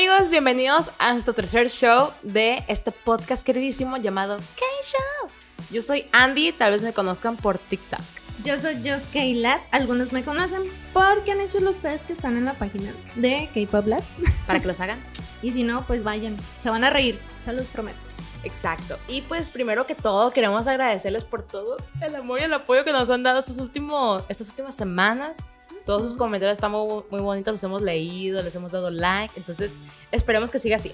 amigos, bienvenidos a nuestro tercer show de este podcast queridísimo llamado K-Show. Yo soy Andy, tal vez me conozcan por TikTok. Yo soy Just K-Lab, algunos me conocen porque han hecho los test que están en la página de K-Pop Lab. Para que los hagan. y si no, pues vayan, se van a reír, se los prometo. Exacto. Y pues primero que todo queremos agradecerles por todo el amor y el apoyo que nos han dado últimos, estas últimas semanas. Todos sus comentarios están muy, muy bonitos, los hemos leído, les hemos dado like. Entonces, esperemos que siga así.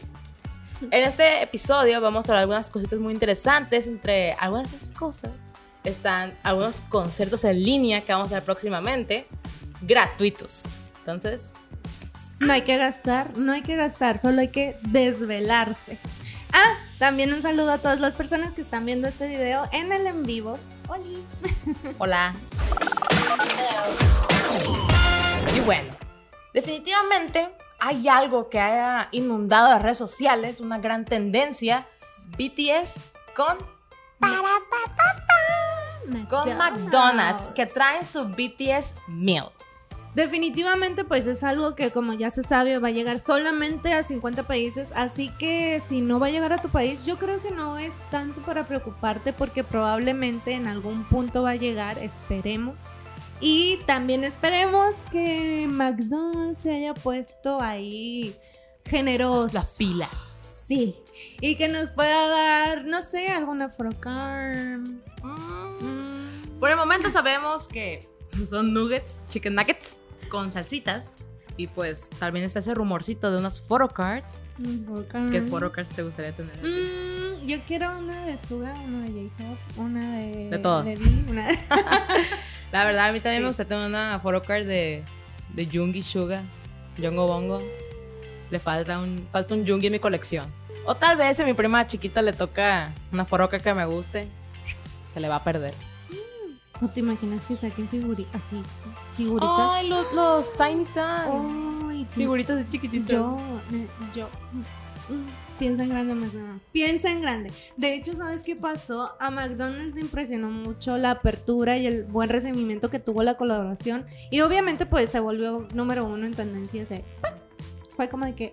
En este episodio vamos a hablar algunas cositas muy interesantes. Entre algunas de esas cosas están algunos conciertos en línea que vamos a ver próximamente, gratuitos. Entonces, No hay que gastar, no hay que gastar, solo hay que desvelarse. Ah, también un saludo a todas las personas que están viendo este video en el en vivo. Oli. Hola. Y bueno, definitivamente hay algo que haya inundado las redes sociales, una gran tendencia. BTS con, con McDonald's, que traen su BTS Meal. Definitivamente pues es algo que como ya se sabe va a llegar solamente a 50 países, así que si no va a llegar a tu país yo creo que no es tanto para preocuparte porque probablemente en algún punto va a llegar, esperemos. Y también esperemos que McDonald's se haya puesto ahí generoso. Las pilas. Sí. Y que nos pueda dar, no sé, alguna frocar. Mm. Por el momento sabemos que son nuggets, chicken nuggets con salsitas. Y pues también está ese rumorcito de unas photocards. ¿Qué photocards te gustaría tener? Mm, yo quiero una de Suga, una de J-Hope, una de. De todos. D, una de- La verdad, a mí también Sí. me gustaría tener una photocard de, de Jungi Suga, Yongo Bongo. Le falta un, falta un Jungi en mi colección. O tal vez a mi prima chiquita le toca una photocard que me guste, se le va a perder. ¿No te imaginas que saquen figuritas así? Figuritas. Ay, los, los Tiny Tan. Figuritas de chiquititas. Yo, yo. mm, mm, Piensa en grande, McDonald's. Piensa en grande. De hecho, ¿sabes qué pasó? A McDonald's le impresionó mucho la apertura y el buen recibimiento que tuvo la colaboración. Y obviamente, pues se volvió número uno en tendencias. eh. Fue como de que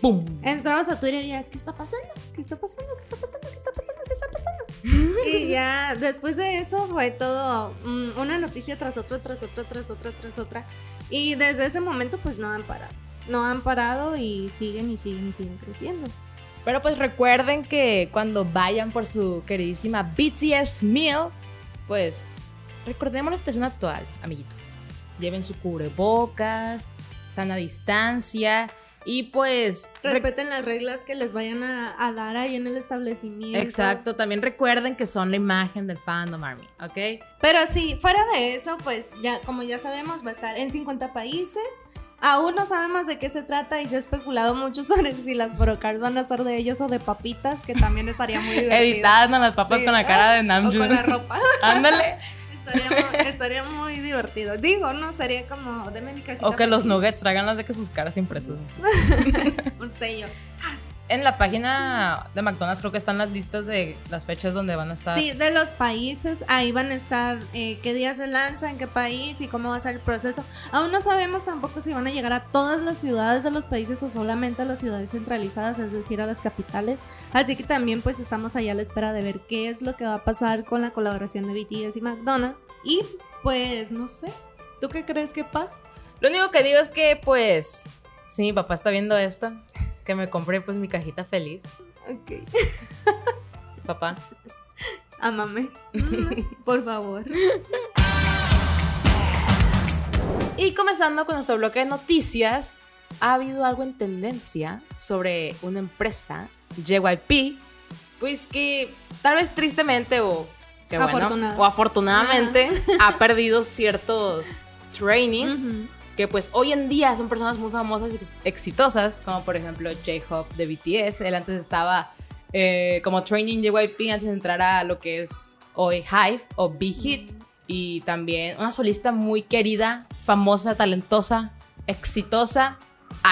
¡Pum! entrabas a Twitter y era, ¿qué está pasando? ¿Qué está pasando? ¿Qué está pasando? ¿Qué está pasando? ¿Qué está pasando? y ya después de eso fue todo mm, una noticia tras otra, tras otra, tras otra, tras otra. Y desde ese momento pues no han parado. No han parado y siguen y siguen y siguen creciendo. Pero pues recuerden que cuando vayan por su queridísima BTS Meal, pues recordemos la situación actual, amiguitos. Lleven su cubrebocas, sana distancia y pues... re- Respeten las reglas que les vayan a, a dar ahí en el establecimiento. Exacto, también recuerden que son la imagen del fandom Army, ¿ok? Pero sí, fuera de eso, pues ya, como ya sabemos, va a estar en 50 países. Aún no sabemos de qué se trata y se ha especulado mucho sobre si las porocards van a ser de ellos o de papitas, que también estaría muy divertido. Editadas a las papas Sí. con la cara de O Namjoon. con la ropa. Ándale. estaría, muy, estaría muy divertido. Digo, no, sería como, deme mi cajita. O que los nuggets traigan las de que sus caras impresas. Un sello. En la página de McDonald's creo que están las listas de las fechas donde van a estar. Sí, de los países, ahí van a estar eh, qué día se lanza, en qué país y cómo va a ser el proceso. Aún no sabemos tampoco si van a llegar a todas las ciudades de los países o solamente a las ciudades centralizadas, es decir, a las capitales. Así que también pues estamos allá a la espera de ver qué es lo que va a pasar con la colaboración de BTS y McDonald's. Y pues no sé, ¿tú qué crees que pasa? Lo único que digo es que, pues, si mi papá está viendo esto, que me compré pues mi cajita feliz. Ok, Papá. ámame, Mm, por favor. Y comenzando con nuestro bloque de noticias, ha habido algo en tendencia sobre una empresa, JYP, pues que tal vez tristemente o, que bueno, o afortunadamente ha perdido ciertos trainings Ujú. Que pues hoy en día son personas muy famosas y exitosas, como por ejemplo J-Hope de BTS. Él antes estaba eh, como training JYP antes de entrar a lo que es hoy Hive o Big Hit. Y también una solista muy querida, famosa, talentosa, exitosa,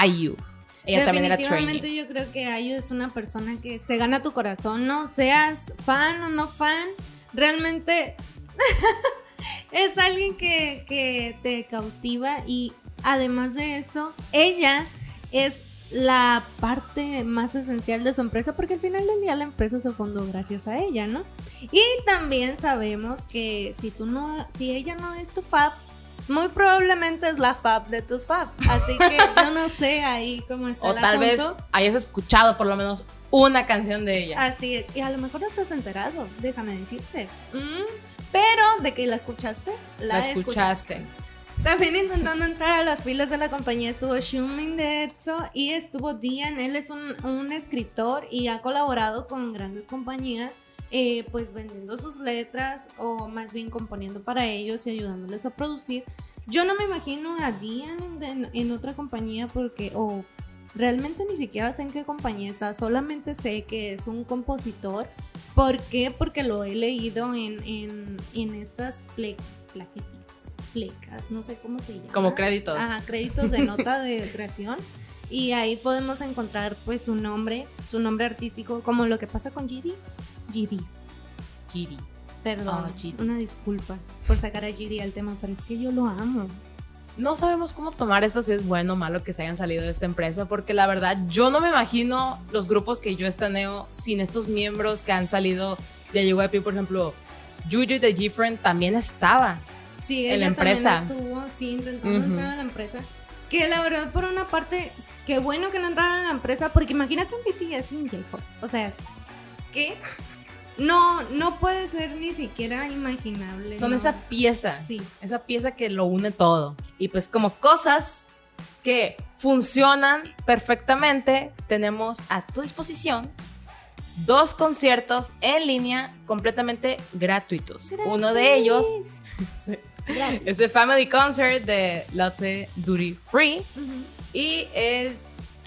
IU. Ella también era trainee. yo creo que Ayu es una persona que se gana tu corazón, ¿no? Seas fan o no fan, realmente es alguien que, que te cautiva y además de eso, ella es la parte más esencial de su empresa, porque al final del día la empresa se fundó gracias a ella, ¿no? Y también sabemos que si tú no, si ella no es tu fab, muy probablemente es la fab de tus fab. Así que yo no sé ahí cómo está o tal vez hayas escuchado por lo menos una canción de ella. Así es. Y a lo mejor no te has enterado, déjame decirte. Mm, pero de que la escuchaste, la, escuchaste. También intentando entrar a las filas de la compañía estuvo Shumin de Etso y estuvo Dian. Él es un, escritor y ha colaborado con grandes compañías, eh, pues vendiendo sus letras o más bien componiendo para ellos y ayudándoles a producir. Yo no me imagino a Dian en, otra compañía porque, o realmente ni siquiera sé en qué compañía está, solamente sé que es un compositor. ¿Por qué? Porque lo he leído en, en, estas plaquetas plecas, no sé cómo se llama. Como créditos. Ajá, créditos de nota de creación. Y ahí podemos encontrar pues su nombre, su nombre artístico, como lo que pasa con Gidi. Gidi. Gidi. Perdón, oh, una disculpa por sacar a Gidi al tema, pero es que yo lo amo. No sabemos cómo tomar esto, si es bueno o malo que se hayan salido de esta empresa, porque la verdad yo no me imagino los grupos que yo estaneo sin estos miembros que han salido de YYP, por ejemplo, Juju de Different también estaba. Sí, en la empresa. estuvo, sí, intentando entrar a la empresa. Que la verdad, por una parte, qué bueno que no entraron a la empresa, porque imagínate un BTS sin J-Pop. O sea, ¿qué? No, no puede ser ni siquiera imaginable. Son esa pieza. Sí. Esa pieza que lo une todo. Y pues como cosas que funcionan perfectamente, tenemos a tu disposición dos conciertos en línea completamente gratuitos. Uno de ellos es el Family Concert de Lotte Duty Free. Y el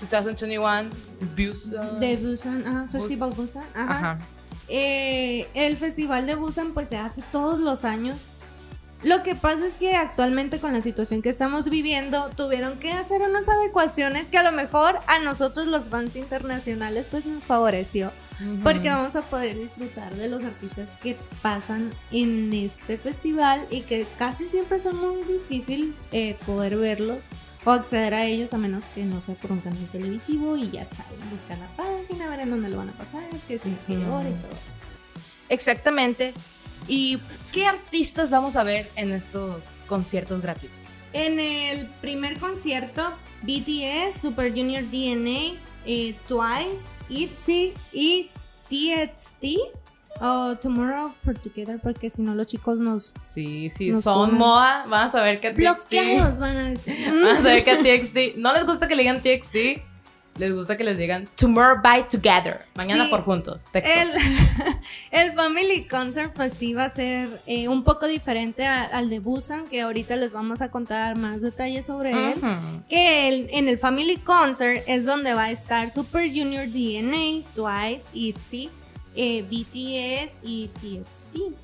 2021 Busan. De Busan, Festival Busan. Ajá. Eh, el Festival de Busan pues se hace todos los años. Lo que pasa es que actualmente con la situación que estamos viviendo tuvieron que hacer unas adecuaciones que a lo mejor a nosotros los fans internacionales pues nos favoreció porque vamos a poder disfrutar de los artistas que pasan en este festival y que casi siempre son muy difícil eh, poder verlos o acceder a ellos a menos que no sea por un canal televisivo y ya saben, buscar la página, ver en dónde lo van a pasar, qué es y todo eso. Exactamente. ¿Y qué artistas vamos a ver en estos conciertos gratuitos? En el primer concierto, BTS, Super Junior DNA, eh, Twice, ITZY y TXT o Tomorrow for Together porque si no los chicos nos sí sí son moda. Vamos a ver qué TXT van a decir. Vamos a ver qué TXT no les gusta que le digan TXT les gusta que les digan Tomorrow by Together. Mañana por juntos. El, el, Family Concert, pues sí va a ser eh, un poco diferente al de Busan, que ahorita les vamos a contar más detalles sobre él. Que el, en el Family Concert es donde va a estar Super Junior DNA, Twice, ITZY, eh, BTS y TXT.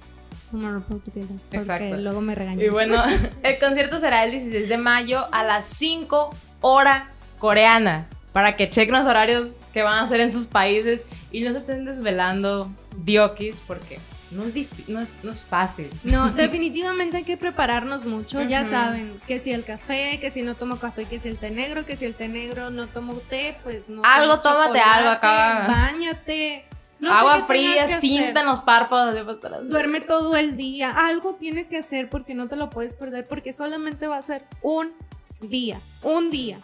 Tomorrow Together. Porque luego me regañan. Y bueno, el concierto será el 16 de mayo a las 5 hora coreana para que chequen los horarios que van a hacer en sus países y no se estén desvelando diokis porque no es, no es, no es fácil. No, definitivamente hay que prepararnos mucho. Ya saben, que si el café, que si no tomo café, que si el té negro, que si el té negro no tomo té, pues no. Algo, tómate algo acá. Báñate. Agua fría, cinta en los párpados. Duerme todo el día. Algo tienes que hacer porque no te lo puedes perder porque solamente va a ser un día. Un día.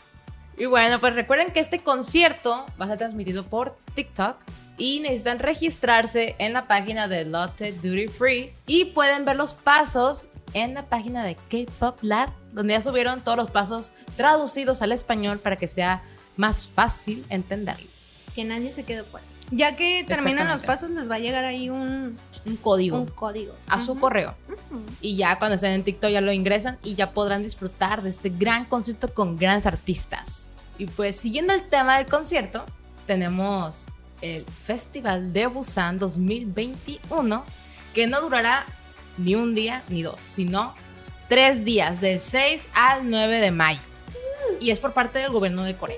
Y bueno, pues recuerden que este concierto va a ser transmitido por TikTok y necesitan registrarse en la página de Lotte Duty Free y pueden ver los pasos en la página de K-Pop Lab, donde ya subieron todos los pasos traducidos al español para que sea más fácil entenderlo. Que nadie se quede fuera. Ya que terminan los pasos, les va a llegar ahí un, un código. Un código. A su correo. Y ya cuando estén en TikTok ya lo ingresan y ya podrán disfrutar de este gran concierto con grandes artistas. Y pues siguiendo el tema del concierto, tenemos el Festival de Busan 2021, que no durará ni un día ni dos, sino tres días, del 6 al 9 de mayo. Y es por parte del gobierno de Corea.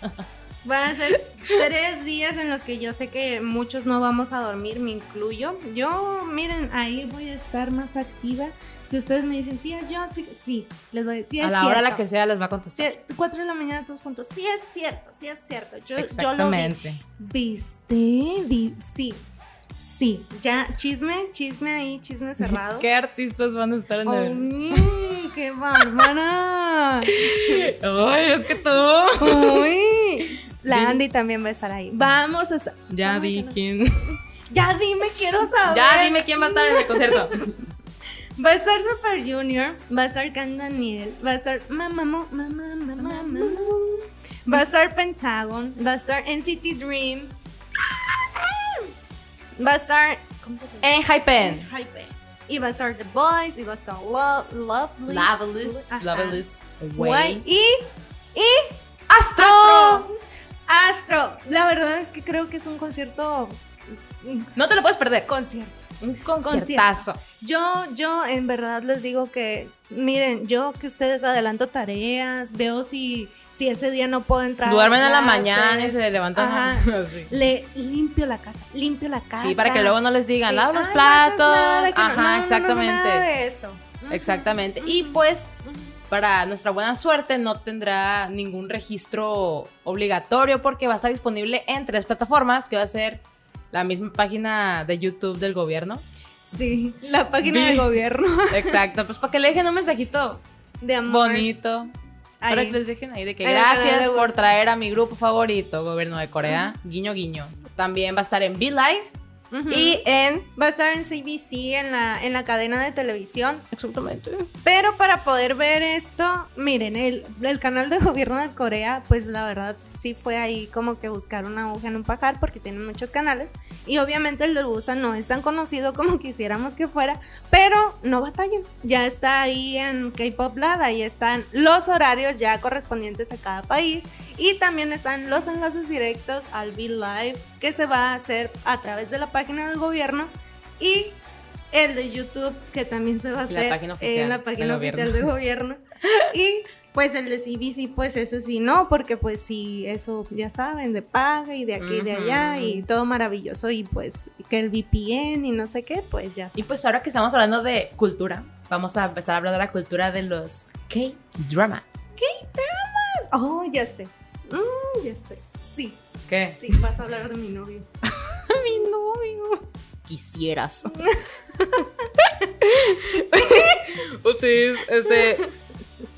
Van a ser tres días en los que yo sé que muchos no vamos a dormir, me incluyo. Yo, miren, ahí voy a estar más activa. Si ustedes me dicen, tía, yo, sí, les voy a decir. a la hora la que sea les va a contestar. Sí, cuatro de la mañana todos juntos. Sí, es cierto, sí, es cierto. Yo, Exactamente. Yo lo vi. ¿Viste? Sí. Sí, ya chisme, chisme ahí, chisme cerrado. ¿Qué artistas van a estar en el ¡Uy, qué bárbara! ¡Ay, es que tú! ¡Uy! La Andy también va a estar ahí. Vamos a Ya di quién. Ya dime, quiero saber. Ya dime quién va a estar en el concierto. Va a estar Super Junior, va a estar Can Daniel, va a estar Mamá, Mamá, Mamá, Mamá, va a estar Pentagon, va a estar NCT Dream, va a estar en Hypen. Y va a estar The Boys, y va a estar Love, Lovely, Loveless, Loveless, Way. Y, y. Astro. La verdad es que creo que es un concierto. No te lo puedes perder. Concierto. Un conciertazo. Yo, yo en verdad les digo que, miren, yo que ustedes adelanto tareas, veo si, si ese día no puedo entrar. Duermen en la mañana y se levantan. Le limpio la casa, limpio la casa. Sí, para que luego no les digan, los platos. Ajá, exactamente. de eso. Exactamente. Y pues para nuestra buena suerte no tendrá ningún registro obligatorio porque va a estar disponible en tres plataformas que va a ser la misma página de YouTube del gobierno. Sí, la página del gobierno. Exacto, pues para que le dejen un mensajito de amor. bonito. Para que les dejen ahí de que gracias por traer a mi grupo favorito, gobierno de Corea. Guiño, guiño. También va a estar en Be Live y en... Va a estar en CBC, en la, en la cadena de televisión. Exactamente. Pero para poder ver esto, miren, el, el canal de gobierno de Corea, pues la verdad sí fue ahí como que buscar una aguja en un pajar porque tienen muchos canales. Y obviamente el de Busan no es tan conocido como quisiéramos que fuera, pero no batallen. Ya está ahí en K-Pop Lab, ahí están los horarios ya correspondientes a cada país. Y también están los enlaces directos al Be Live que se va a hacer a través de la página del gobierno y el de YouTube que también se va a hacer en la página oficial del gobierno. y pues el de CBC, pues ese sí no, porque pues sí, eso ya saben, de paga y de aquí y de allá y todo maravilloso y pues que el VPN y no sé qué, pues ya Y pues ahora que estamos hablando de cultura, vamos a empezar a hablar de la cultura de los K-dramas. K-dramas. Oh, ya sé. Mm, ya sé. Sí. ¿Qué? Sí, vas a hablar de mi novio. mi novio. Quisieras. Upsis, este.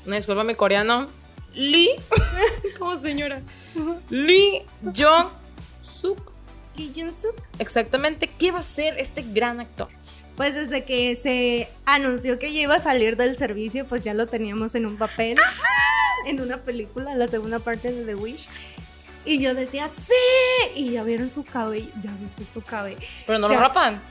Disculpa, mi coreano. Lee. ¿Cómo señora? Lee Jong Suk. Lee Jong Suk. Exactamente, ¿qué va a ser este gran actor? Pues desde que se anunció que ya iba a salir del servicio, pues ya lo teníamos en un papel. En una película, la segunda parte de The Wish. Y yo decía, sí. Y ya vieron su cabello. Ya viste su cabello. Pero no lo rapan.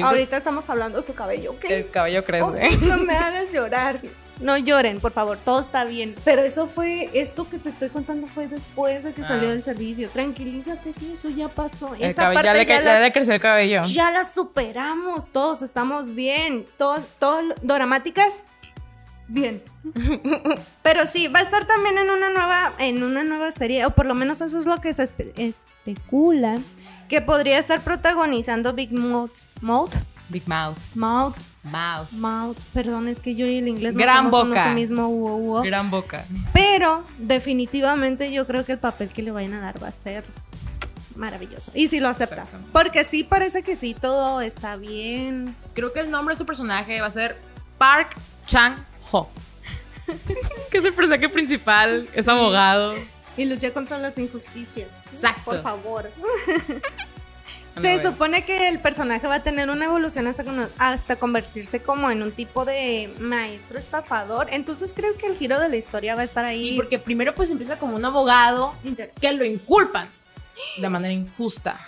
Ahorita estamos hablando de su cabello, ¿ok? El cabello crece. Oh, no me hagas llorar. No lloren, por favor, todo está bien. Pero eso fue, esto que te estoy contando fue después de que salió ah. del servicio. Tranquilízate, sí, eso ya pasó. El Esa parte ya le, ya le creció el cabello. Ya la superamos, todos estamos bien. Todos, todos, dramáticas, bien. Pero sí, va a estar también en una nueva, en una nueva serie, o por lo menos eso es lo que se especula, que podría estar protagonizando Big Mouth. Mouth. Big Mouth. Mouth. Mouth. Mouth. Perdón, es que yo y el inglés Gran boca. mismo Gran boca. Pero definitivamente yo creo que el papel que le vayan a dar va a ser maravilloso. Y si lo acepta. Porque sí parece que sí, todo está bien. Creo que el nombre de su personaje va a ser Park Chang que es el personaje principal, es abogado. Y lucha contra las injusticias. Exacto. Por favor. Se supone que el personaje va a tener una evolución hasta, hasta, convertirse como en un tipo de maestro estafador. Entonces creo que el giro de la historia va a estar ahí. Sí, porque primero pues empieza como un abogado que lo inculpan de manera injusta.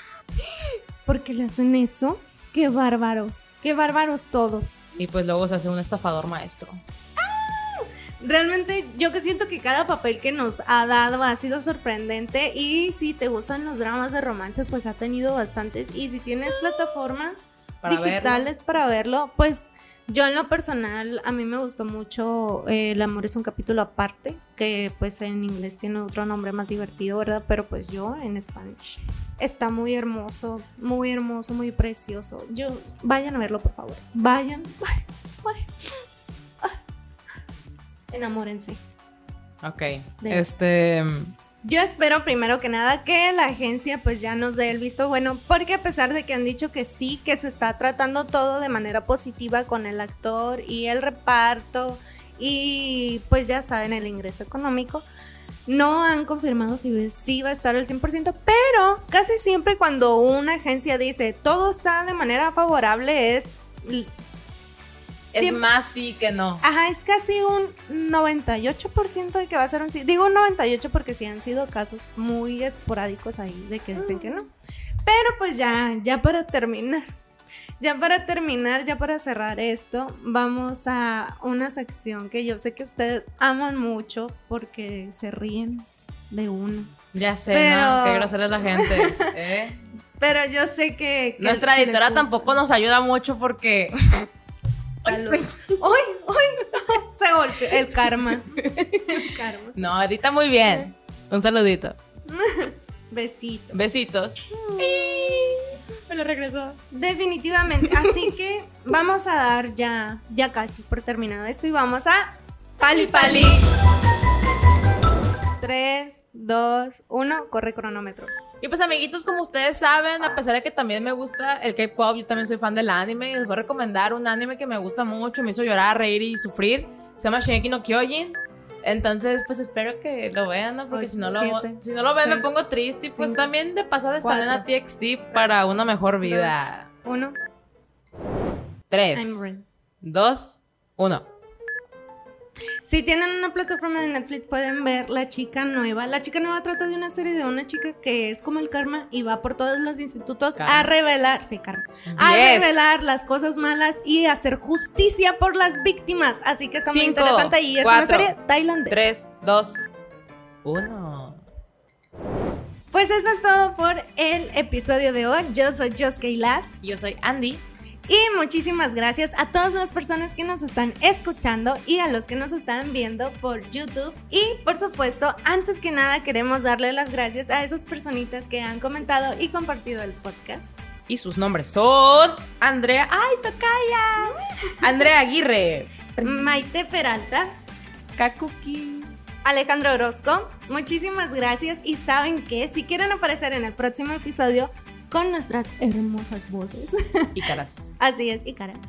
Porque le hacen eso. Qué bárbaros. Qué bárbaros todos. Y pues luego se hace un estafador maestro realmente yo que siento que cada papel que nos ha dado ha sido sorprendente y si te gustan los dramas de romance pues ha tenido bastantes y si tienes plataformas digitales para verlo pues Yo en lo personal, a mí me gustó mucho eh, El amor es un capítulo aparte, que pues en inglés tiene otro nombre más divertido, ¿verdad? Pero pues yo en español. Está muy hermoso, muy hermoso, muy precioso. Yo, vayan a verlo, por favor. Vayan. vayan. Enamórense. Ok. De- Este. Yo espero primero que nada que la agencia pues ya nos dé el visto bueno, porque a pesar de que han dicho que sí, que se está tratando todo de manera positiva con el actor y el reparto y pues ya saben el ingreso económico, no han confirmado si sí va a estar al 100%, pero casi siempre cuando una agencia dice todo está de manera favorable es... Es más sí que no. Ajá, es casi un 98% de que va a ser un sí. Digo un 98 porque sí han sido casos muy esporádicos ahí de que dicen que no. Pero pues ya, ya para terminar. Ya para terminar, ya para cerrar esto, vamos a una sección que yo sé que ustedes aman mucho porque se ríen de uno. Ya sé, Pero- ¿no? Qué grosera es la gente. ¿eh? Pero yo sé que... que Nuestra editora tampoco nos ayuda mucho porque. Salud. ¡Uy! Se golpeó. El karma. El karma. No, edita muy bien. Un saludito. Besito. Besitos. Me lo regresó. Definitivamente. Así que vamos a dar ya, ya casi por terminado esto y vamos a Pali Pali. 3, 2, 1, corre cronómetro. Y pues amiguitos, como ustedes saben, a pesar de que también me gusta el K-pop, yo también soy fan del anime y les voy a recomendar un anime que me gusta mucho, me hizo llorar, reír y sufrir. Se llama Shingeki no Kyojin. Entonces, pues espero que lo vean, ¿no? Porque si no lo, siete, si no lo ven me pongo triste. Y pues cinco, también de pasada están en TXT para una mejor vida. 1, 3, I'm ready. 2, 1. Si tienen una plataforma de Netflix pueden ver La Chica Nueva. La Chica Nueva trata de una serie de una chica que es como el karma y va por todos los institutos Karma. a revelar, sí, karma, a revelar las cosas malas y hacer justicia por las víctimas. Así que está muy Cinco, interesante y es una serie tailandesa. 3, 2, 1. Pues eso es todo por el episodio de hoy. Yo soy Jos Keilad Yo soy Andy. Y muchísimas gracias a todas las personas que nos están escuchando y a los que nos están viendo por YouTube. Y por supuesto, antes que nada queremos darle las gracias a esas personitas que han comentado y compartido el podcast. Y sus nombres son Andrea. ¡Ay, Tocaya! Andrea Aguirre. Maite Peralta, Kakuki. Alejandro Orozco, muchísimas gracias y saben que si quieren aparecer en el próximo episodio con nuestras hermosas voces. Y caras. Así es, y caras.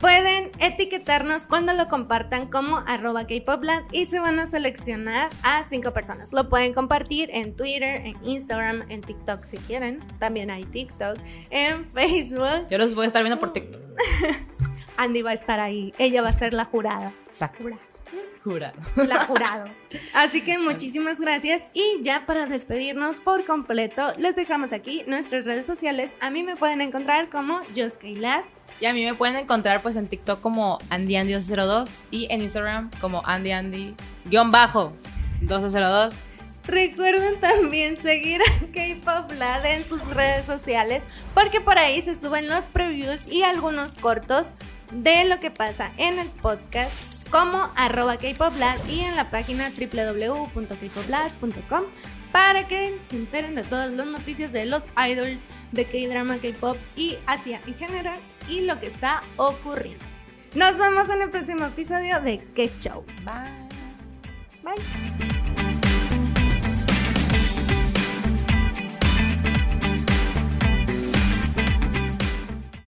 Pueden etiquetarnos cuando lo compartan como arroba kpopland y se van a seleccionar a cinco personas. Lo pueden compartir en Twitter, en Instagram, en TikTok si quieren. También hay TikTok, en Facebook. Yo los voy a estar viendo por TikTok. Andy va a estar ahí. Ella va a ser la jurada. Exacto. Jura- Jura. La jurado. Así que muchísimas gracias y ya para despedirnos por completo, les dejamos aquí nuestras redes sociales. A mí me pueden encontrar como Joskailat. Y a mí me pueden encontrar pues en TikTok como AndyAndy202 y en Instagram como AndyAndy-202. Recuerden también seguir a K-Pop Lad en sus redes sociales porque por ahí se suben los previews y algunos cortos de lo que pasa en el podcast como arroba kpoplad y en la página www.kpoplad.com para que se enteren de todas las noticias de los idols, de K-drama, K-pop y Asia en general y lo que está ocurriendo. Nos vemos en el próximo episodio de K-Show. Bye. Bye.